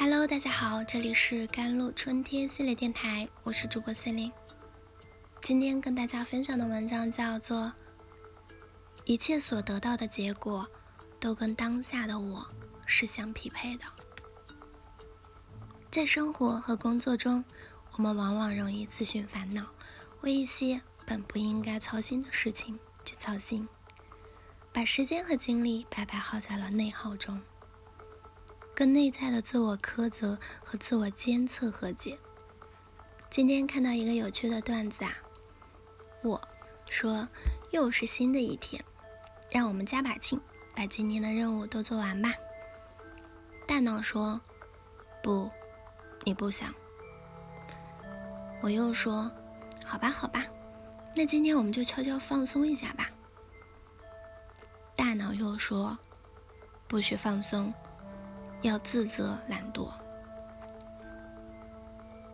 Hello，大家好，这里是甘露春天系列电台，我是主播森林。今天跟大家分享的文章叫做《一切所得到的结果都跟当下的我是相匹配的》。在生活和工作中，我们往往容易自寻烦恼，为一些本不应该操心的事情去操心，把时间和精力白白耗在了内耗中。跟内在的自我苛责和自我监测和解。今天看到一个有趣的段子啊，我说又是新的一天，让我们加把劲，把今天的任务都做完吧。大脑说不，你不想。我又说好吧，好吧，那今天我们就悄悄放松一下吧。大脑又说不许放松。要自责懒惰，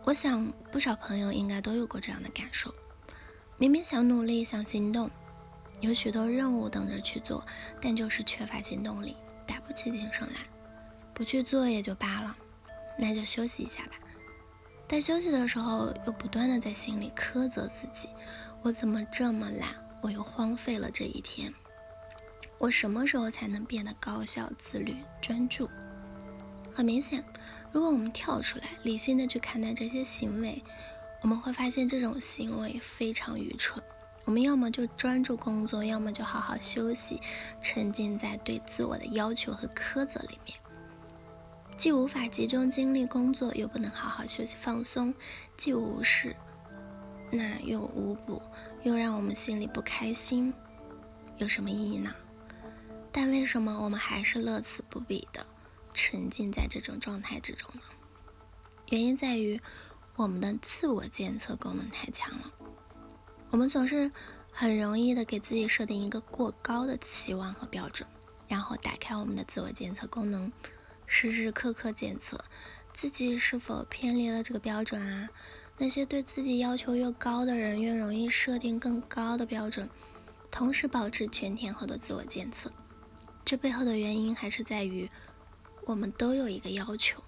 我想不少朋友应该都有过这样的感受：明明想努力、想行动，有许多任务等着去做，但就是缺乏行动力，打不起精神来。不去做也就罢了，那就休息一下吧。但休息的时候，又不断的在心里苛责自己：我怎么这么懒？我又荒废了这一天。我什么时候才能变得高效、自律、专注？很明显，如果我们跳出来，理性的去看待这些行为，我们会发现这种行为非常愚蠢。我们要么就专注工作，要么就好好休息，沉浸在对自我的要求和苛责里面。既无法集中精力工作，又不能好好休息放松，既无事，那又无补，又让我们心里不开心，有什么意义呢？但为什么我们还是乐此不彼的？沉浸在这种状态之中呢？原因在于我们的自我监测功能太强了。我们总是很容易的给自己设定一个过高的期望和标准，然后打开我们的自我监测功能，时时刻刻检测自己是否偏离了这个标准啊。那些对自己要求越高的人，越容易设定更高的标准，同时保持全天候的自我监测。这背后的原因还是在于。我们都有一个要求，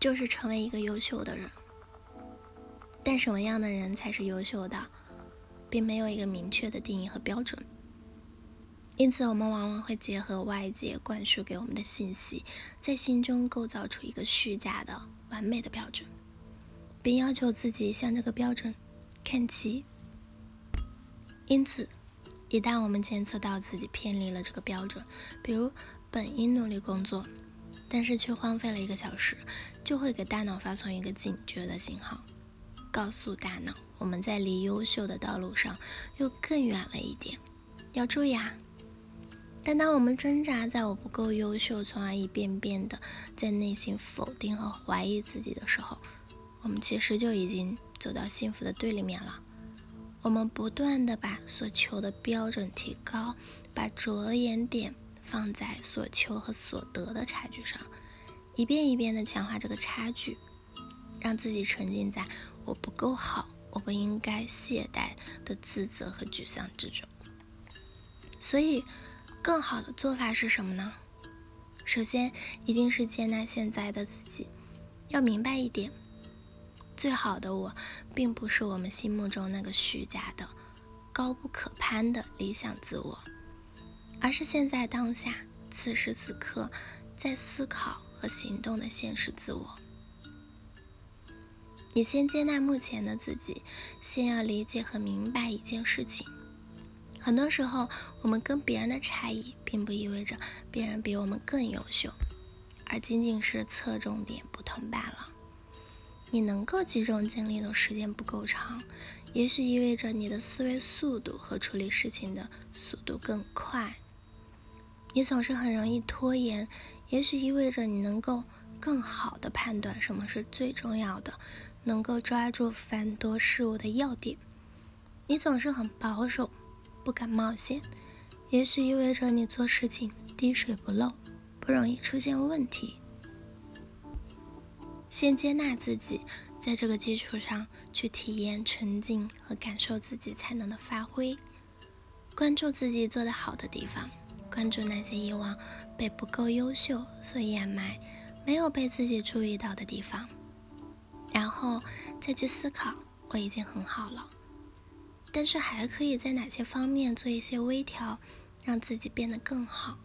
就是成为一个优秀的人。但什么样的人才是优秀的，并没有一个明确的定义和标准。因此，我们往往会结合外界灌输给我们的信息，在心中构造出一个虚假的完美的标准，并要求自己向这个标准看齐。因此，一旦我们监测到自己偏离了这个标准，比如，本应努力工作，但是却荒废了一个小时，就会给大脑发送一个警觉的信号，告诉大脑我们在离优秀的道路上又更远了一点，要注意啊！但当我们挣扎在我不够优秀，从而一遍遍的在内心否定和怀疑自己的时候，我们其实就已经走到幸福的对立面了。我们不断的把所求的标准提高，把着眼点。放在所求和所得的差距上，一遍一遍地强化这个差距，让自己沉浸在我不够好、我不应该懈怠的自责和沮丧之中。所以，更好的做法是什么呢？首先，一定是接纳现在的自己。要明白一点，最好的我，并不是我们心目中那个虚假的、高不可攀的理想自我。而是现在当下，此时此刻，在思考和行动的现实自我。你先接纳目前的自己，先要理解和明白一件事情：很多时候，我们跟别人的差异，并不意味着别人比我们更优秀，而仅仅是侧重点不同罢了。你能够集中精力的时间不够长，也许意味着你的思维速度和处理事情的速度更快。你总是很容易拖延，也许意味着你能够更好的判断什么是最重要的，能够抓住繁多事物的要点。你总是很保守，不敢冒险，也许意味着你做事情滴水不漏，不容易出现问题。先接纳自己，在这个基础上去体验沉浸和感受自己才能的发挥，关注自己做得好的地方。关注那些以往被不够优秀所掩埋、没有被自己注意到的地方，然后再去思考，我已经很好了。但是还可以在哪些方面做一些微调，让自己变得更好？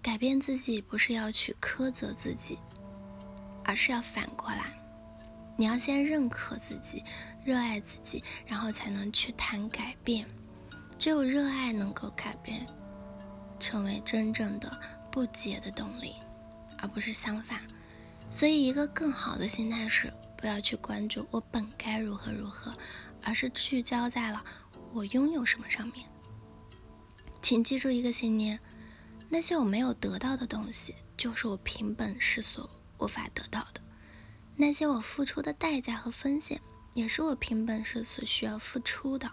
改变自己不是要去苛责自己，而是要反过来，你要先认可自己，热爱自己，然后才能去谈改变。只有热爱能够改变，成为真正的不竭的动力，而不是相反。所以，一个更好的心态是不要去关注我本该如何如何。而是聚焦在了我拥有什么上面。请记住一个信念：那些我没有得到的东西，就是我凭本事所无法得到的；那些我付出的代价和风险，也是我凭本事所需要付出的。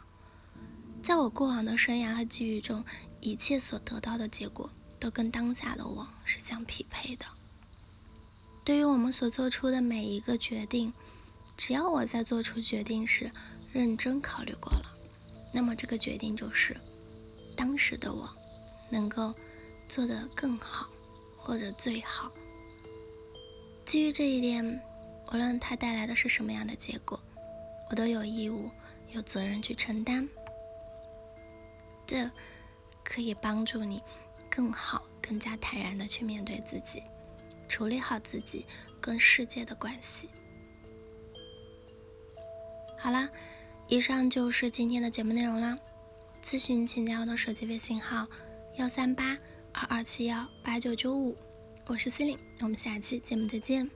在我过往的生涯和机遇中，一切所得到的结果，都跟当下的我是相匹配的。对于我们所做出的每一个决定，只要我在做出决定时，认真考虑过了，那么这个决定就是当时的我能够做得更好，或者最好。基于这一点，无论它带来的是什么样的结果，我都有义务、有责任去承担。这可以帮助你更好、更加坦然的去面对自己，处理好自己跟世界的关系。好啦。以上就是今天的节目内容啦。咨询请加我的手机微信号：幺三八二二七幺八九九五，我是司令，我们下期节目再见。